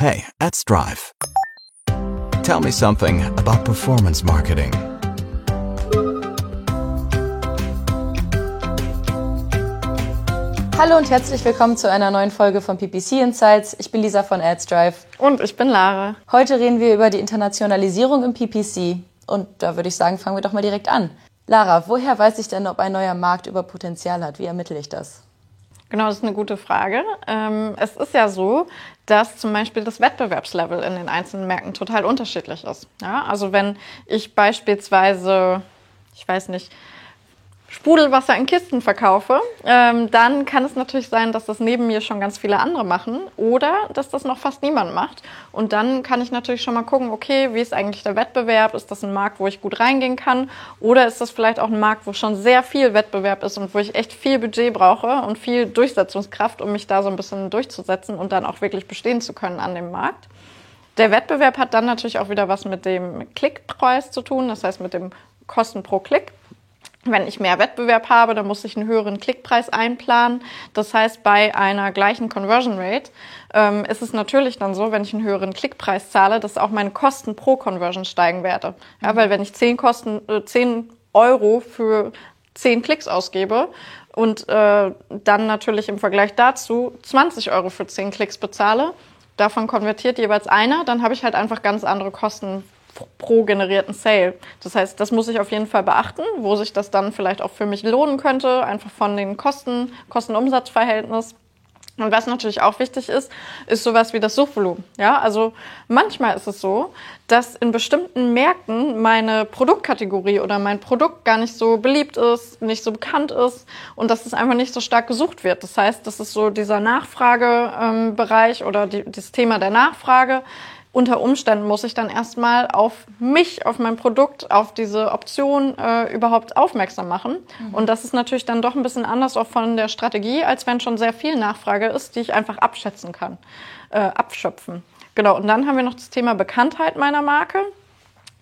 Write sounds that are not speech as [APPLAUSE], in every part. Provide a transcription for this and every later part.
Hey, at Strive. Tell me something about performance marketing. Hallo und herzlich willkommen zu einer neuen Folge von PPC Insights. Ich bin Lisa von AdsDrive. Und ich bin Lara. Heute reden wir über die Internationalisierung im PPC. Und da würde ich sagen, fangen wir doch mal direkt an. Lara, woher weiß ich denn, ob ein neuer Markt über Potenzial hat? Wie ermittle ich das? Genau, das ist eine gute Frage. Ähm, es ist ja so, dass zum Beispiel das Wettbewerbslevel in den einzelnen Märkten total unterschiedlich ist. Ja, also wenn ich beispielsweise, ich weiß nicht, Sprudelwasser in Kisten verkaufe, ähm, dann kann es natürlich sein, dass das neben mir schon ganz viele andere machen oder dass das noch fast niemand macht. Und dann kann ich natürlich schon mal gucken, okay, wie ist eigentlich der Wettbewerb? Ist das ein Markt, wo ich gut reingehen kann? Oder ist das vielleicht auch ein Markt, wo schon sehr viel Wettbewerb ist und wo ich echt viel Budget brauche und viel Durchsetzungskraft, um mich da so ein bisschen durchzusetzen und dann auch wirklich bestehen zu können an dem Markt? Der Wettbewerb hat dann natürlich auch wieder was mit dem Klickpreis zu tun, das heißt mit dem Kosten pro Klick. Wenn ich mehr Wettbewerb habe, dann muss ich einen höheren Klickpreis einplanen. Das heißt, bei einer gleichen Conversion Rate ähm, ist es natürlich dann so, wenn ich einen höheren Klickpreis zahle, dass auch meine Kosten pro Conversion steigen werden. Ja, weil wenn ich 10, Kosten, äh, 10 Euro für 10 Klicks ausgebe und äh, dann natürlich im Vergleich dazu 20 Euro für 10 Klicks bezahle, davon konvertiert jeweils einer, dann habe ich halt einfach ganz andere Kosten pro generierten Sale. Das heißt, das muss ich auf jeden Fall beachten, wo sich das dann vielleicht auch für mich lohnen könnte, einfach von den Kosten, Kosten-Umsatz-Verhältnis. Und was natürlich auch wichtig ist, ist sowas wie das Suchvolumen. Ja, also manchmal ist es so, dass in bestimmten Märkten meine Produktkategorie oder mein Produkt gar nicht so beliebt ist, nicht so bekannt ist und dass es einfach nicht so stark gesucht wird. Das heißt, das ist so dieser Nachfragebereich ähm, oder die, das Thema der Nachfrage unter Umständen muss ich dann erstmal auf mich, auf mein Produkt, auf diese Option äh, überhaupt aufmerksam machen. Mhm. Und das ist natürlich dann doch ein bisschen anders auch von der Strategie, als wenn schon sehr viel Nachfrage ist, die ich einfach abschätzen kann, äh, abschöpfen. Genau, und dann haben wir noch das Thema Bekanntheit meiner Marke.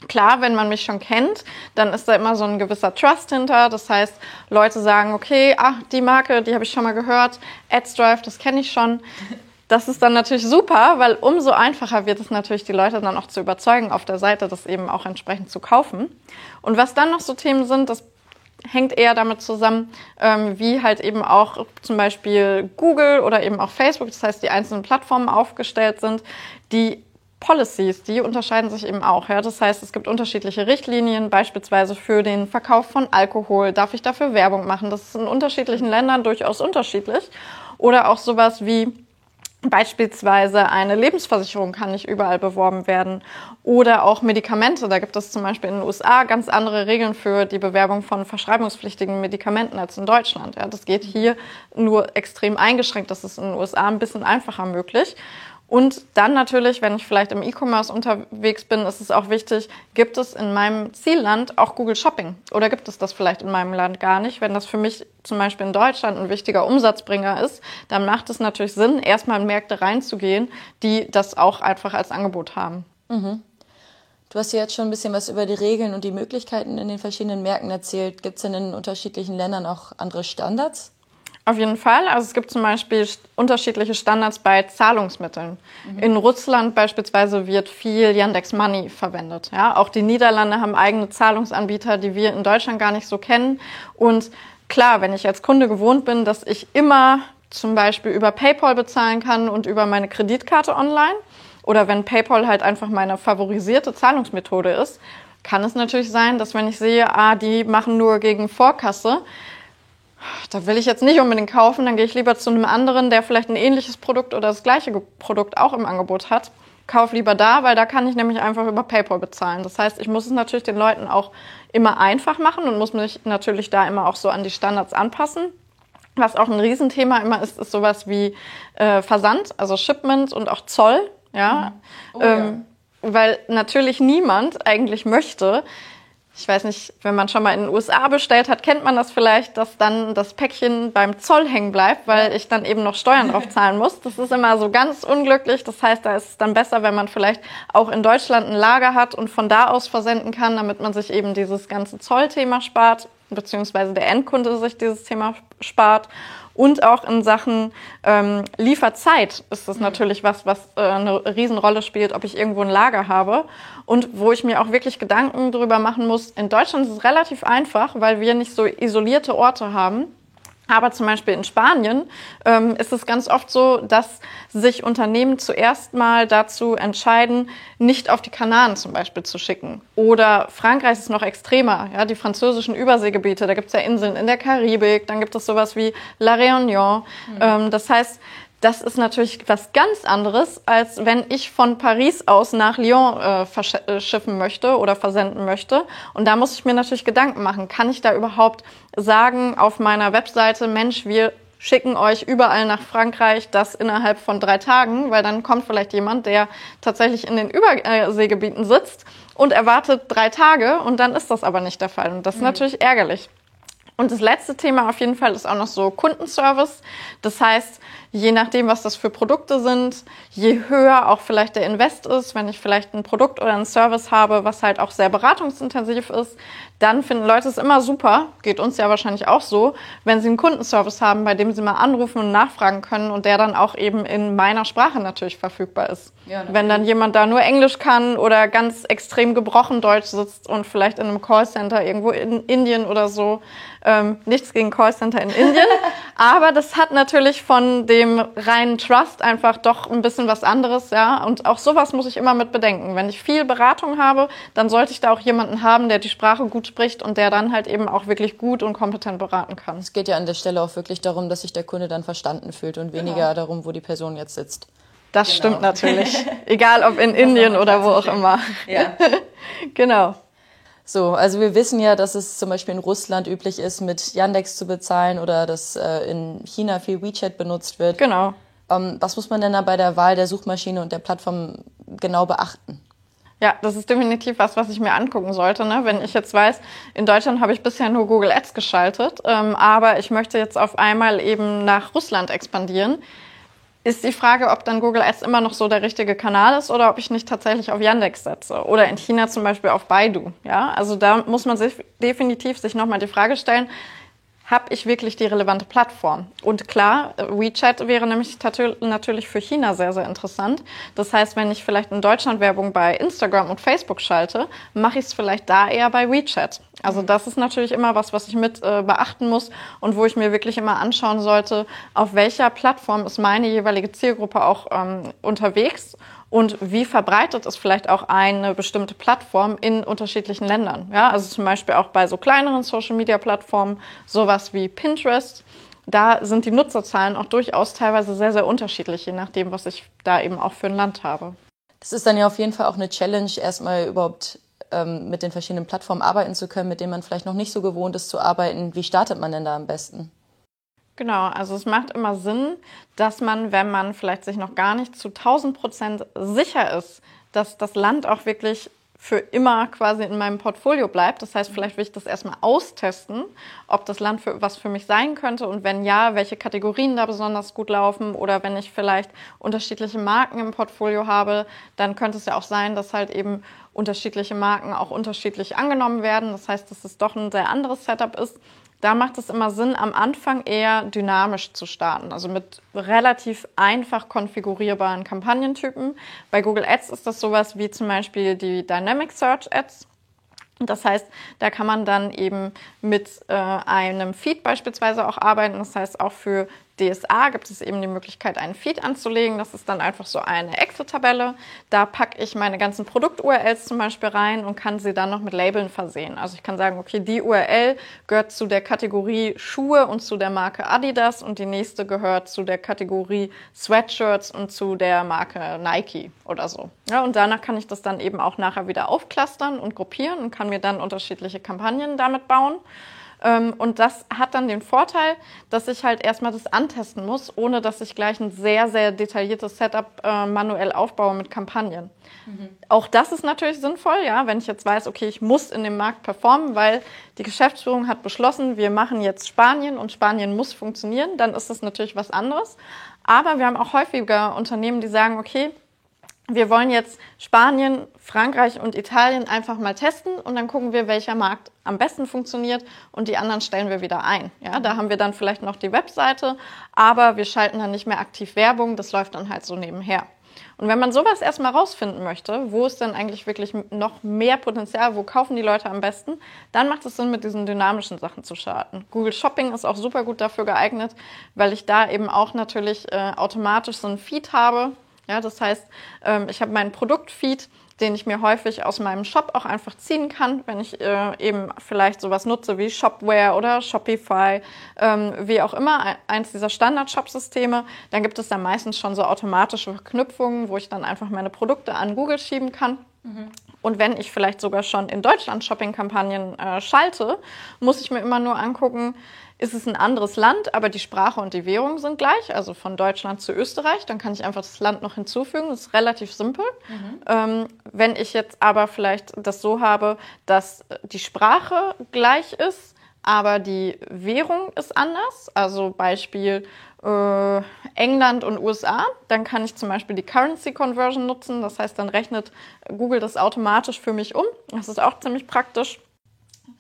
Klar, wenn man mich schon kennt, dann ist da immer so ein gewisser Trust hinter. Das heißt, Leute sagen, okay, ach, die Marke, die habe ich schon mal gehört, AdsDrive, das kenne ich schon. Das ist dann natürlich super, weil umso einfacher wird es natürlich, die Leute dann auch zu überzeugen, auf der Seite das eben auch entsprechend zu kaufen. Und was dann noch so Themen sind, das hängt eher damit zusammen, ähm, wie halt eben auch zum Beispiel Google oder eben auch Facebook, das heißt die einzelnen Plattformen aufgestellt sind, die Policies, die unterscheiden sich eben auch. Ja? Das heißt, es gibt unterschiedliche Richtlinien, beispielsweise für den Verkauf von Alkohol. Darf ich dafür Werbung machen? Das ist in unterschiedlichen Ländern durchaus unterschiedlich. Oder auch sowas wie Beispielsweise eine Lebensversicherung kann nicht überall beworben werden oder auch Medikamente. Da gibt es zum Beispiel in den USA ganz andere Regeln für die Bewerbung von verschreibungspflichtigen Medikamenten als in Deutschland. Ja, das geht hier nur extrem eingeschränkt. Das ist in den USA ein bisschen einfacher möglich. Und dann natürlich, wenn ich vielleicht im E-Commerce unterwegs bin, ist es auch wichtig, gibt es in meinem Zielland auch Google Shopping? Oder gibt es das vielleicht in meinem Land gar nicht? Wenn das für mich zum Beispiel in Deutschland ein wichtiger Umsatzbringer ist, dann macht es natürlich Sinn, erstmal in Märkte reinzugehen, die das auch einfach als Angebot haben. Mhm. Du hast ja jetzt schon ein bisschen was über die Regeln und die Möglichkeiten in den verschiedenen Märkten erzählt. Gibt es denn in unterschiedlichen Ländern auch andere Standards? Auf jeden Fall. Also es gibt zum Beispiel unterschiedliche Standards bei Zahlungsmitteln. Mhm. In Russland beispielsweise wird viel Yandex Money verwendet. Ja, auch die Niederlande haben eigene Zahlungsanbieter, die wir in Deutschland gar nicht so kennen. Und klar, wenn ich als Kunde gewohnt bin, dass ich immer zum Beispiel über PayPal bezahlen kann und über meine Kreditkarte online, oder wenn PayPal halt einfach meine favorisierte Zahlungsmethode ist, kann es natürlich sein, dass wenn ich sehe, ah, die machen nur gegen Vorkasse, da will ich jetzt nicht unbedingt kaufen, dann gehe ich lieber zu einem anderen, der vielleicht ein ähnliches Produkt oder das gleiche Produkt auch im Angebot hat. Kauf lieber da, weil da kann ich nämlich einfach über PayPal bezahlen. Das heißt, ich muss es natürlich den Leuten auch immer einfach machen und muss mich natürlich da immer auch so an die Standards anpassen. Was auch ein Riesenthema immer ist, ist sowas wie äh, Versand, also Shipment und auch Zoll. Ja? Mhm. Oh, ähm, ja. Weil natürlich niemand eigentlich möchte, ich weiß nicht, wenn man schon mal in den USA bestellt hat, kennt man das vielleicht, dass dann das Päckchen beim Zoll hängen bleibt, weil ich dann eben noch Steuern drauf [LAUGHS] zahlen muss. Das ist immer so ganz unglücklich. Das heißt, da ist es dann besser, wenn man vielleicht auch in Deutschland ein Lager hat und von da aus versenden kann, damit man sich eben dieses ganze Zollthema spart. Beziehungsweise der Endkunde sich dieses Thema spart. Und auch in Sachen ähm, Lieferzeit ist das mhm. natürlich was, was äh, eine Riesenrolle spielt, ob ich irgendwo ein Lager habe. Und wo ich mir auch wirklich Gedanken darüber machen muss. In Deutschland ist es relativ einfach, weil wir nicht so isolierte Orte haben. Aber zum Beispiel in Spanien ähm, ist es ganz oft so, dass sich Unternehmen zuerst mal dazu entscheiden, nicht auf die Kanaren zum Beispiel zu schicken. Oder Frankreich ist noch extremer, ja, die französischen Überseegebiete, da gibt es ja Inseln in der Karibik, dann gibt es sowas wie La Réunion. Mhm. Ähm, das heißt, das ist natürlich was ganz anderes, als wenn ich von Paris aus nach Lyon äh, verschiffen äh, möchte oder versenden möchte. Und da muss ich mir natürlich Gedanken machen, kann ich da überhaupt sagen auf meiner Webseite, Mensch, wir schicken euch überall nach Frankreich das innerhalb von drei Tagen, weil dann kommt vielleicht jemand, der tatsächlich in den Überseegebieten sitzt und erwartet drei Tage und dann ist das aber nicht der Fall. Und das ist mhm. natürlich ärgerlich. Und das letzte Thema auf jeden Fall ist auch noch so Kundenservice. Das heißt, je nachdem, was das für Produkte sind, je höher auch vielleicht der Invest ist, wenn ich vielleicht ein Produkt oder einen Service habe, was halt auch sehr beratungsintensiv ist, dann finden Leute es immer super, geht uns ja wahrscheinlich auch so, wenn sie einen Kundenservice haben, bei dem sie mal anrufen und nachfragen können und der dann auch eben in meiner Sprache natürlich verfügbar ist. Ja, wenn dann jemand da nur Englisch kann oder ganz extrem gebrochen Deutsch sitzt und vielleicht in einem Callcenter irgendwo in Indien oder so, ähm, nichts gegen Callcenter in Indien, [LAUGHS] aber das hat natürlich von dem reinen Trust einfach doch ein bisschen was anderes, ja. Und auch sowas muss ich immer mit bedenken. Wenn ich viel Beratung habe, dann sollte ich da auch jemanden haben, der die Sprache gut spricht und der dann halt eben auch wirklich gut und kompetent beraten kann. Es geht ja an der Stelle auch wirklich darum, dass sich der Kunde dann verstanden fühlt und weniger genau. darum, wo die Person jetzt sitzt. Das genau. stimmt natürlich. [LAUGHS] Egal ob in Indien oder wo auch immer. Ja. [LAUGHS] genau. So, also wir wissen ja, dass es zum Beispiel in Russland üblich ist, mit Yandex zu bezahlen oder dass äh, in China viel WeChat benutzt wird. Genau. Ähm, was muss man denn da bei der Wahl der Suchmaschine und der Plattform genau beachten? Ja, das ist definitiv was, was ich mir angucken sollte. Ne? Wenn ich jetzt weiß, in Deutschland habe ich bisher nur Google Ads geschaltet, ähm, aber ich möchte jetzt auf einmal eben nach Russland expandieren, ist die Frage, ob dann Google Ads immer noch so der richtige Kanal ist oder ob ich nicht tatsächlich auf Yandex setze oder in China zum Beispiel auf Baidu. Ja, also da muss man sich definitiv sich nochmal die Frage stellen, habe ich wirklich die relevante Plattform? Und klar, WeChat wäre nämlich natürlich für China sehr, sehr interessant. Das heißt, wenn ich vielleicht in Deutschland Werbung bei Instagram und Facebook schalte, mache ich es vielleicht da eher bei WeChat. Also das ist natürlich immer was, was ich mit äh, beachten muss und wo ich mir wirklich immer anschauen sollte, auf welcher Plattform ist meine jeweilige Zielgruppe auch ähm, unterwegs und wie verbreitet ist vielleicht auch eine bestimmte Plattform in unterschiedlichen Ländern. Ja, also zum Beispiel auch bei so kleineren Social-Media-Plattformen, sowas wie Pinterest. Da sind die Nutzerzahlen auch durchaus teilweise sehr, sehr unterschiedlich, je nachdem, was ich da eben auch für ein Land habe. Das ist dann ja auf jeden Fall auch eine Challenge, erstmal überhaupt ähm, mit den verschiedenen Plattformen arbeiten zu können, mit denen man vielleicht noch nicht so gewohnt ist zu arbeiten. Wie startet man denn da am besten? Genau, also es macht immer Sinn, dass man, wenn man vielleicht sich noch gar nicht zu 1000 Prozent sicher ist, dass das Land auch wirklich für immer quasi in meinem Portfolio bleibt. Das heißt, vielleicht will ich das erstmal austesten, ob das Land für was für mich sein könnte und wenn ja, welche Kategorien da besonders gut laufen oder wenn ich vielleicht unterschiedliche Marken im Portfolio habe, dann könnte es ja auch sein, dass halt eben unterschiedliche Marken auch unterschiedlich angenommen werden. Das heißt, dass es doch ein sehr anderes Setup ist. Da macht es immer Sinn, am Anfang eher dynamisch zu starten, also mit relativ einfach konfigurierbaren Kampagnentypen. Bei Google Ads ist das sowas wie zum Beispiel die Dynamic Search Ads. Das heißt, da kann man dann eben mit äh, einem Feed beispielsweise auch arbeiten. Das heißt, auch für DSA gibt es eben die Möglichkeit, einen Feed anzulegen. Das ist dann einfach so eine Excel-Tabelle. Da packe ich meine ganzen Produkt-URLs zum Beispiel rein und kann sie dann noch mit Labeln versehen. Also ich kann sagen, okay, die URL gehört zu der Kategorie Schuhe und zu der Marke Adidas und die nächste gehört zu der Kategorie Sweatshirts und zu der Marke Nike oder so. Ja, und danach kann ich das dann eben auch nachher wieder aufklustern und gruppieren und kann mir dann unterschiedliche Kampagnen damit bauen. Ähm, und das hat dann den Vorteil, dass ich halt erstmal das antesten muss, ohne dass ich gleich ein sehr, sehr detailliertes Setup äh, manuell aufbaue mit Kampagnen. Mhm. Auch das ist natürlich sinnvoll, ja, wenn ich jetzt weiß, okay, ich muss in dem Markt performen, weil die Geschäftsführung hat beschlossen, wir machen jetzt Spanien und Spanien muss funktionieren, dann ist das natürlich was anderes. Aber wir haben auch häufiger Unternehmen, die sagen, okay, wir wollen jetzt Spanien, Frankreich und Italien einfach mal testen und dann gucken wir, welcher Markt am besten funktioniert und die anderen stellen wir wieder ein. Ja, da haben wir dann vielleicht noch die Webseite, aber wir schalten dann nicht mehr aktiv Werbung, das läuft dann halt so nebenher. Und wenn man sowas erstmal rausfinden möchte, wo ist denn eigentlich wirklich noch mehr Potenzial, wo kaufen die Leute am besten, dann macht es Sinn, mit diesen dynamischen Sachen zu starten. Google Shopping ist auch super gut dafür geeignet, weil ich da eben auch natürlich äh, automatisch so ein Feed habe, ja, das heißt, ähm, ich habe meinen Produktfeed, den ich mir häufig aus meinem Shop auch einfach ziehen kann, wenn ich äh, eben vielleicht sowas nutze wie Shopware oder Shopify, ähm, wie auch immer, eins dieser Standard-Shop-Systeme. Dann gibt es da meistens schon so automatische Verknüpfungen, wo ich dann einfach meine Produkte an Google schieben kann. Mhm. Und wenn ich vielleicht sogar schon in Deutschland Shopping-Kampagnen äh, schalte, muss ich mir immer nur angucken, ist es ein anderes Land, aber die Sprache und die Währung sind gleich, also von Deutschland zu Österreich, dann kann ich einfach das Land noch hinzufügen. Das ist relativ simpel. Mhm. Ähm, wenn ich jetzt aber vielleicht das so habe, dass die Sprache gleich ist, aber die Währung ist anders, also Beispiel äh, England und USA, dann kann ich zum Beispiel die Currency Conversion nutzen. Das heißt, dann rechnet Google das automatisch für mich um. Das ist auch ziemlich praktisch.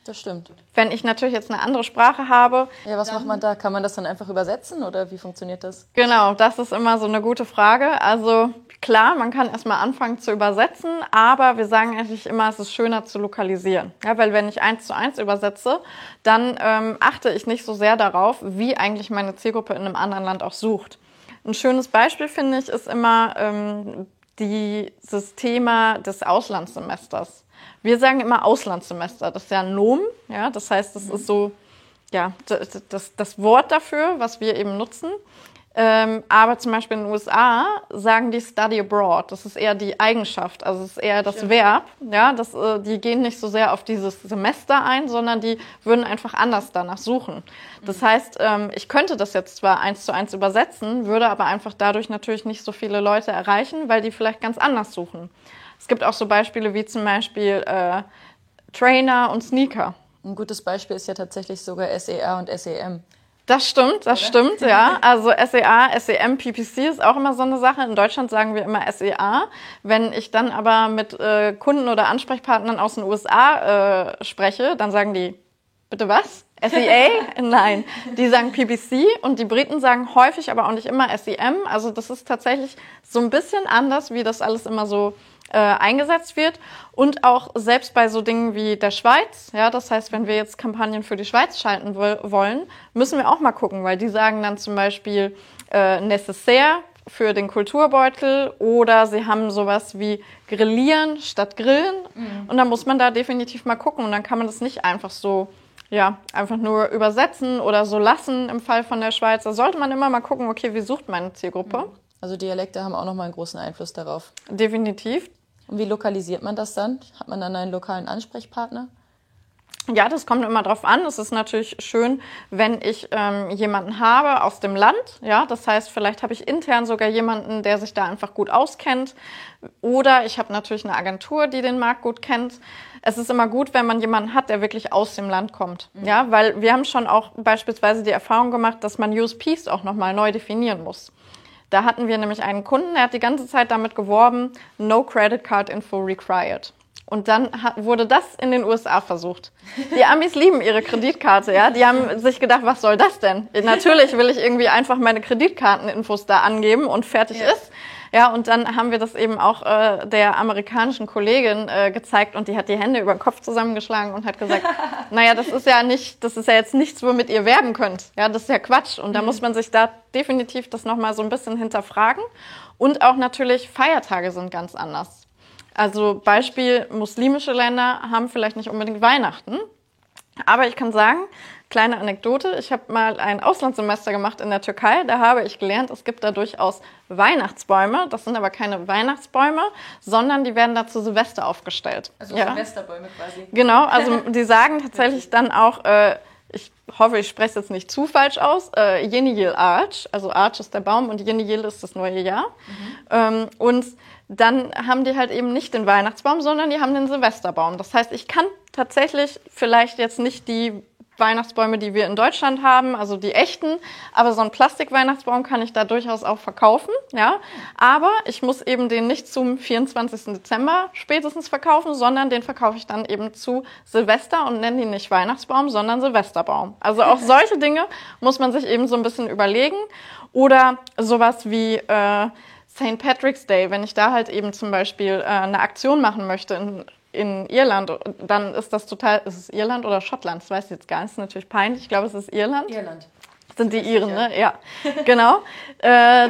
Das stimmt. Wenn ich natürlich jetzt eine andere Sprache habe. Ja, was macht man da? Kann man das dann einfach übersetzen oder wie funktioniert das? Genau, das ist immer so eine gute Frage. Also klar, man kann erstmal anfangen zu übersetzen, aber wir sagen eigentlich immer, es ist schöner zu lokalisieren. Ja, weil wenn ich eins zu eins übersetze, dann ähm, achte ich nicht so sehr darauf, wie eigentlich meine Zielgruppe in einem anderen Land auch sucht. Ein schönes Beispiel finde ich ist immer ähm, dieses Thema des Auslandssemesters. Wir sagen immer Auslandssemester. Das ist ja ein Nomen. Ja, das heißt, das ist so ja, das, das, das Wort dafür, was wir eben nutzen. Ähm, aber zum Beispiel in den USA sagen die Study Abroad. Das ist eher die Eigenschaft, also es ist eher das Stimmt. Verb. Ja, das, äh, die gehen nicht so sehr auf dieses Semester ein, sondern die würden einfach anders danach suchen. Das mhm. heißt, ähm, ich könnte das jetzt zwar eins zu eins übersetzen, würde aber einfach dadurch natürlich nicht so viele Leute erreichen, weil die vielleicht ganz anders suchen. Es gibt auch so Beispiele wie zum Beispiel äh, Trainer und Sneaker. Ein gutes Beispiel ist ja tatsächlich sogar SEA und SEM. Das stimmt, das oder? stimmt, ja. [LAUGHS] Also SEA, SEM, PPC ist auch immer so eine Sache. In Deutschland sagen wir immer SEA. Wenn ich dann aber mit äh, Kunden oder Ansprechpartnern aus den USA äh, spreche, dann sagen die, bitte was? SEA? [LAUGHS] Nein, die sagen PPC und die Briten sagen häufig, aber auch nicht immer SEM. Also das ist tatsächlich so ein bisschen anders, wie das alles immer so äh, eingesetzt wird und auch selbst bei so Dingen wie der Schweiz, ja, das heißt, wenn wir jetzt Kampagnen für die Schweiz schalten wollen, müssen wir auch mal gucken, weil die sagen dann zum Beispiel äh, necessaire für den Kulturbeutel oder sie haben sowas wie Grillieren statt Grillen mhm. und dann muss man da definitiv mal gucken und dann kann man das nicht einfach so ja, einfach nur übersetzen oder so lassen im Fall von der Schweiz. Da sollte man immer mal gucken, okay, wie sucht meine Zielgruppe? Mhm. Also Dialekte haben auch nochmal einen großen Einfluss darauf. Definitiv. Und wie lokalisiert man das dann? Hat man dann einen lokalen Ansprechpartner? Ja, das kommt immer drauf an. Es ist natürlich schön, wenn ich ähm, jemanden habe aus dem Land. Ja, das heißt, vielleicht habe ich intern sogar jemanden, der sich da einfach gut auskennt. Oder ich habe natürlich eine Agentur, die den Markt gut kennt. Es ist immer gut, wenn man jemanden hat, der wirklich aus dem Land kommt. Mhm. Ja, weil wir haben schon auch beispielsweise die Erfahrung gemacht, dass man USPs auch nochmal neu definieren muss. Da hatten wir nämlich einen Kunden, der hat die ganze Zeit damit geworben, no credit card info required. Und dann wurde das in den USA versucht. Die Amis lieben ihre Kreditkarte, ja. Die haben sich gedacht, was soll das denn? Natürlich will ich irgendwie einfach meine Kreditkarteninfos da angeben und fertig ja. ist. Ja, und dann haben wir das eben auch äh, der amerikanischen Kollegin äh, gezeigt und die hat die Hände über den Kopf zusammengeschlagen und hat gesagt, [LAUGHS] naja, das ist ja nicht, das ist ja jetzt nichts, womit ihr werben könnt. Ja, das ist ja Quatsch. Und da mhm. muss man sich da definitiv das nochmal so ein bisschen hinterfragen. Und auch natürlich Feiertage sind ganz anders. Also Beispiel, muslimische Länder haben vielleicht nicht unbedingt Weihnachten. Aber ich kann sagen, Kleine Anekdote, ich habe mal ein Auslandssemester gemacht in der Türkei. Da habe ich gelernt, es gibt da durchaus Weihnachtsbäume. Das sind aber keine Weihnachtsbäume, sondern die werden da zu Silvester aufgestellt. Also ja. Silvesterbäume quasi. Genau, also [LAUGHS] die sagen tatsächlich dann auch, äh, ich hoffe, ich spreche es jetzt nicht zu falsch aus, äh, Yeniyil Arch, also Arch ist der Baum und Yeniyil ist das neue Jahr. Mhm. Ähm, und dann haben die halt eben nicht den Weihnachtsbaum, sondern die haben den Silvesterbaum. Das heißt, ich kann tatsächlich vielleicht jetzt nicht die Weihnachtsbäume, die wir in Deutschland haben, also die echten. Aber so einen Plastik-Weihnachtsbaum kann ich da durchaus auch verkaufen, ja. Aber ich muss eben den nicht zum 24. Dezember spätestens verkaufen, sondern den verkaufe ich dann eben zu Silvester und nenne ihn nicht Weihnachtsbaum, sondern Silvesterbaum. Also auch [LAUGHS] solche Dinge muss man sich eben so ein bisschen überlegen. Oder sowas wie äh, St. Patrick's Day, wenn ich da halt eben zum Beispiel äh, eine Aktion machen möchte in in Irland, dann ist das total, ist es Irland oder Schottland? Das weiß ich jetzt gar nicht, das ist natürlich peinlich. Ich glaube, es ist Irland. Irland. Sind die Iren, ne? Ja, genau. Äh,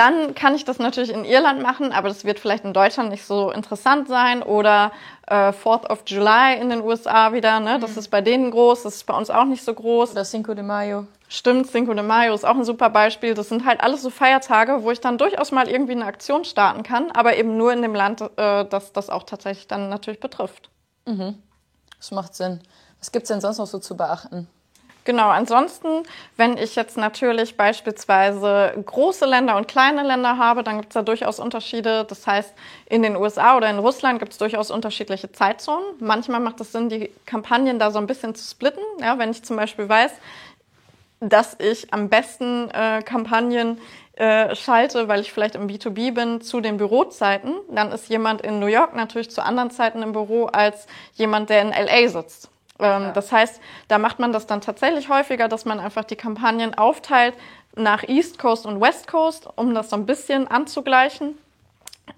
dann kann ich das natürlich in Irland machen, aber das wird vielleicht in Deutschland nicht so interessant sein. Oder äh, 4th of July in den USA wieder, ne? Das mhm. ist bei denen groß, das ist bei uns auch nicht so groß. Oder Cinco de Mayo. Stimmt, Cinco de Mayo ist auch ein super Beispiel. Das sind halt alles so Feiertage, wo ich dann durchaus mal irgendwie eine Aktion starten kann, aber eben nur in dem Land, äh, das das auch tatsächlich dann natürlich betrifft. Mhm. Das macht Sinn. Was gibt es denn sonst noch so zu beachten? Genau, ansonsten, wenn ich jetzt natürlich beispielsweise große Länder und kleine Länder habe, dann gibt es da durchaus Unterschiede. Das heißt, in den USA oder in Russland gibt es durchaus unterschiedliche Zeitzonen. Manchmal macht es Sinn, die Kampagnen da so ein bisschen zu splitten. Ja, wenn ich zum Beispiel weiß, dass ich am besten äh, Kampagnen äh, schalte, weil ich vielleicht im B2B bin, zu den Bürozeiten, dann ist jemand in New York natürlich zu anderen Zeiten im Büro als jemand, der in LA sitzt. Ähm, ja. Das heißt, da macht man das dann tatsächlich häufiger, dass man einfach die Kampagnen aufteilt nach East Coast und West Coast, um das so ein bisschen anzugleichen.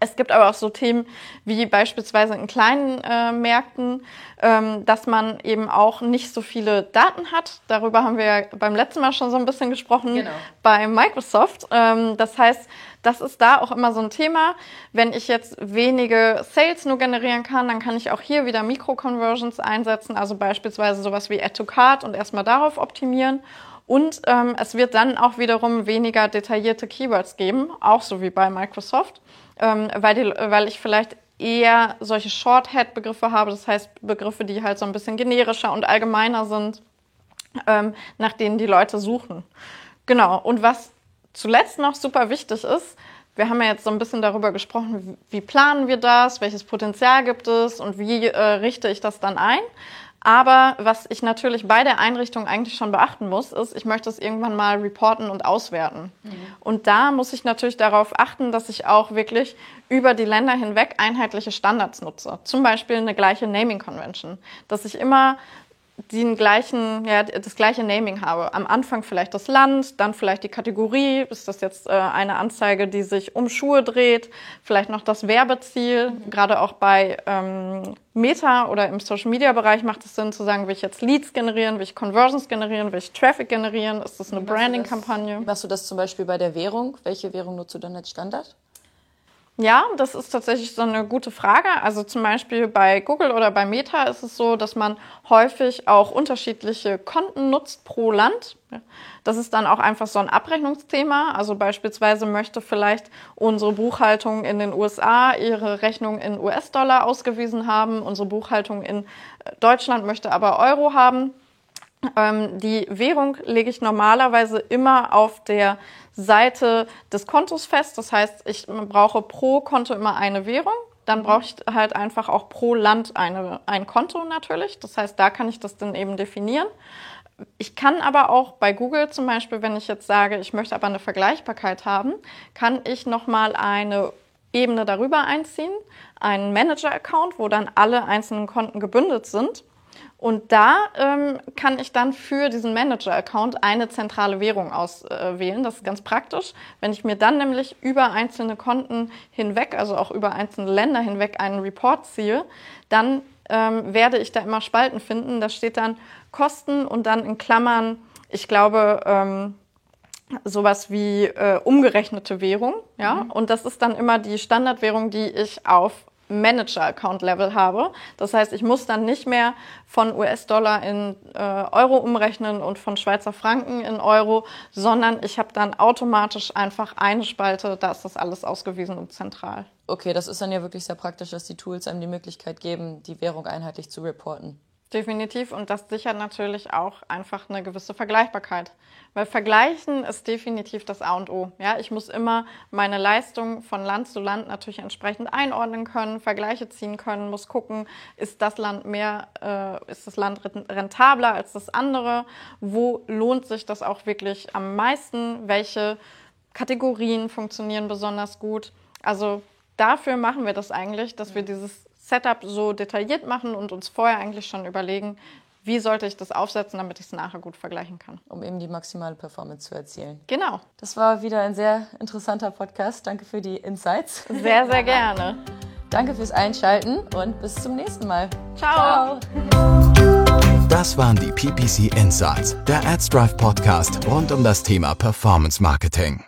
Es gibt aber auch so Themen wie beispielsweise in kleinen äh, Märkten, ähm, dass man eben auch nicht so viele Daten hat. Darüber haben wir ja beim letzten Mal schon so ein bisschen gesprochen genau. bei Microsoft. Ähm, das heißt, das ist da auch immer so ein Thema. Wenn ich jetzt wenige Sales nur generieren kann, dann kann ich auch hier wieder Mikro-Conversions einsetzen, also beispielsweise sowas wie Add to Card und erstmal darauf optimieren. Und ähm, es wird dann auch wiederum weniger detaillierte Keywords geben, auch so wie bei Microsoft ähm, weil, die, weil ich vielleicht eher solche Shorthead-Begriffe habe, das heißt Begriffe, die halt so ein bisschen generischer und allgemeiner sind, ähm, nach denen die Leute suchen. Genau. Und was zuletzt noch super wichtig ist, wir haben ja jetzt so ein bisschen darüber gesprochen, wie planen wir das, welches Potenzial gibt es und wie äh, richte ich das dann ein. Aber was ich natürlich bei der Einrichtung eigentlich schon beachten muss, ist, ich möchte es irgendwann mal reporten und auswerten. Mhm. Und da muss ich natürlich darauf achten, dass ich auch wirklich über die Länder hinweg einheitliche Standards nutze. Zum Beispiel eine gleiche Naming Convention. Dass ich immer den gleichen, ja, das gleiche Naming habe. Am Anfang vielleicht das Land, dann vielleicht die Kategorie. Ist das jetzt äh, eine Anzeige, die sich um Schuhe dreht? Vielleicht noch das Werbeziel. Mhm. Gerade auch bei ähm, Meta oder im Social Media Bereich macht es Sinn zu sagen, will ich jetzt Leads generieren, will ich Conversions generieren, will ich Traffic generieren? Ist das eine Branding-Kampagne? Machst du das zum Beispiel bei der Währung? Welche Währung nutzt du dann als Standard? Ja, das ist tatsächlich so eine gute Frage. Also zum Beispiel bei Google oder bei Meta ist es so, dass man häufig auch unterschiedliche Konten nutzt pro Land. Das ist dann auch einfach so ein Abrechnungsthema. Also beispielsweise möchte vielleicht unsere Buchhaltung in den USA ihre Rechnung in US-Dollar ausgewiesen haben. Unsere Buchhaltung in Deutschland möchte aber Euro haben. Ähm, die Währung lege ich normalerweise immer auf der Seite des Kontos fest. Das heißt, ich brauche pro Konto immer eine Währung. Dann mhm. brauche ich halt einfach auch pro Land eine, ein Konto natürlich. Das heißt, da kann ich das dann eben definieren. Ich kann aber auch bei Google zum Beispiel, wenn ich jetzt sage, ich möchte aber eine Vergleichbarkeit haben, kann ich nochmal eine Ebene darüber einziehen, einen Manager-Account, wo dann alle einzelnen Konten gebündelt sind. Und da ähm, kann ich dann für diesen Manager-Account eine zentrale Währung auswählen. Äh, das ist ganz praktisch. Wenn ich mir dann nämlich über einzelne Konten hinweg, also auch über einzelne Länder hinweg einen Report ziehe, dann ähm, werde ich da immer Spalten finden. Da steht dann Kosten und dann in Klammern, ich glaube, ähm, sowas wie äh, umgerechnete Währung. Ja? Mhm. Und das ist dann immer die Standardwährung, die ich auf Manager-Account-Level habe. Das heißt, ich muss dann nicht mehr von US-Dollar in äh, Euro umrechnen und von Schweizer Franken in Euro, sondern ich habe dann automatisch einfach eine Spalte, da ist das alles ausgewiesen und zentral. Okay, das ist dann ja wirklich sehr praktisch, dass die Tools einem die Möglichkeit geben, die Währung einheitlich zu reporten. Definitiv. Und das sichert natürlich auch einfach eine gewisse Vergleichbarkeit. Weil Vergleichen ist definitiv das A und O. Ja, ich muss immer meine Leistung von Land zu Land natürlich entsprechend einordnen können, Vergleiche ziehen können, muss gucken, ist das Land mehr, äh, ist das Land rentabler als das andere? Wo lohnt sich das auch wirklich am meisten? Welche Kategorien funktionieren besonders gut? Also dafür machen wir das eigentlich, dass wir dieses Setup so detailliert machen und uns vorher eigentlich schon überlegen, wie sollte ich das aufsetzen, damit ich es nachher gut vergleichen kann. Um eben die maximale Performance zu erzielen. Genau. Das war wieder ein sehr interessanter Podcast. Danke für die Insights. Sehr, sehr gerne. Danke fürs Einschalten und bis zum nächsten Mal. Ciao. Ciao. Das waren die PPC Insights, der AdsDrive Podcast rund um das Thema Performance Marketing.